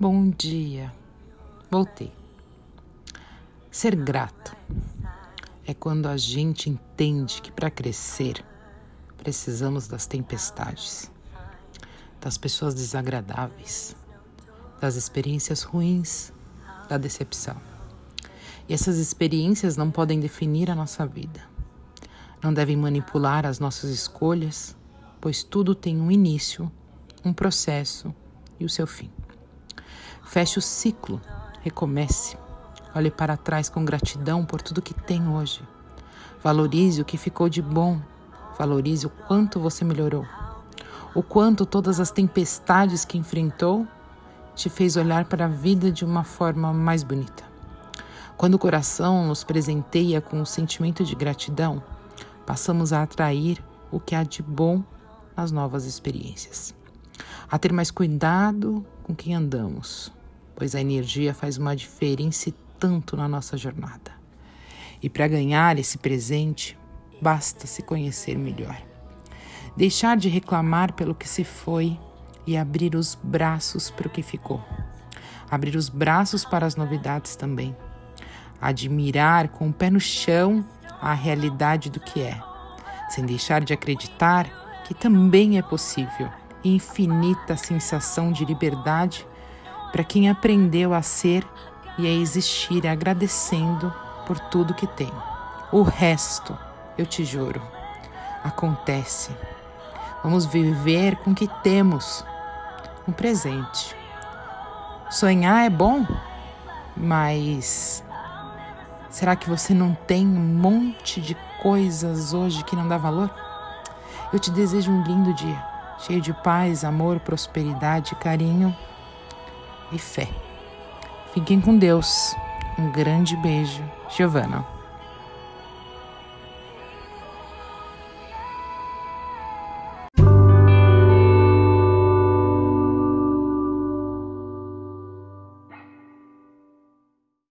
Bom dia. Voltei. Ser grato é quando a gente entende que para crescer precisamos das tempestades, das pessoas desagradáveis, das experiências ruins, da decepção. E essas experiências não podem definir a nossa vida. Não devem manipular as nossas escolhas, pois tudo tem um início, um processo e o seu fim. Feche o ciclo, recomece. Olhe para trás com gratidão por tudo que tem hoje. Valorize o que ficou de bom. Valorize o quanto você melhorou. O quanto todas as tempestades que enfrentou te fez olhar para a vida de uma forma mais bonita. Quando o coração nos presenteia com o sentimento de gratidão, passamos a atrair o que há de bom nas novas experiências. A ter mais cuidado com quem andamos, pois a energia faz uma diferença tanto na nossa jornada. E para ganhar esse presente, basta se conhecer melhor. Deixar de reclamar pelo que se foi e abrir os braços para o que ficou. Abrir os braços para as novidades também. Admirar com o pé no chão a realidade do que é, sem deixar de acreditar que também é possível infinita sensação de liberdade para quem aprendeu a ser e a existir agradecendo por tudo que tem. O resto, eu te juro, acontece. Vamos viver com o que temos, no presente. Sonhar é bom, mas será que você não tem um monte de coisas hoje que não dá valor? Eu te desejo um lindo dia, cheio de paz, amor, prosperidade, carinho e fé. Fiquem com Deus. Um grande beijo, Giovana.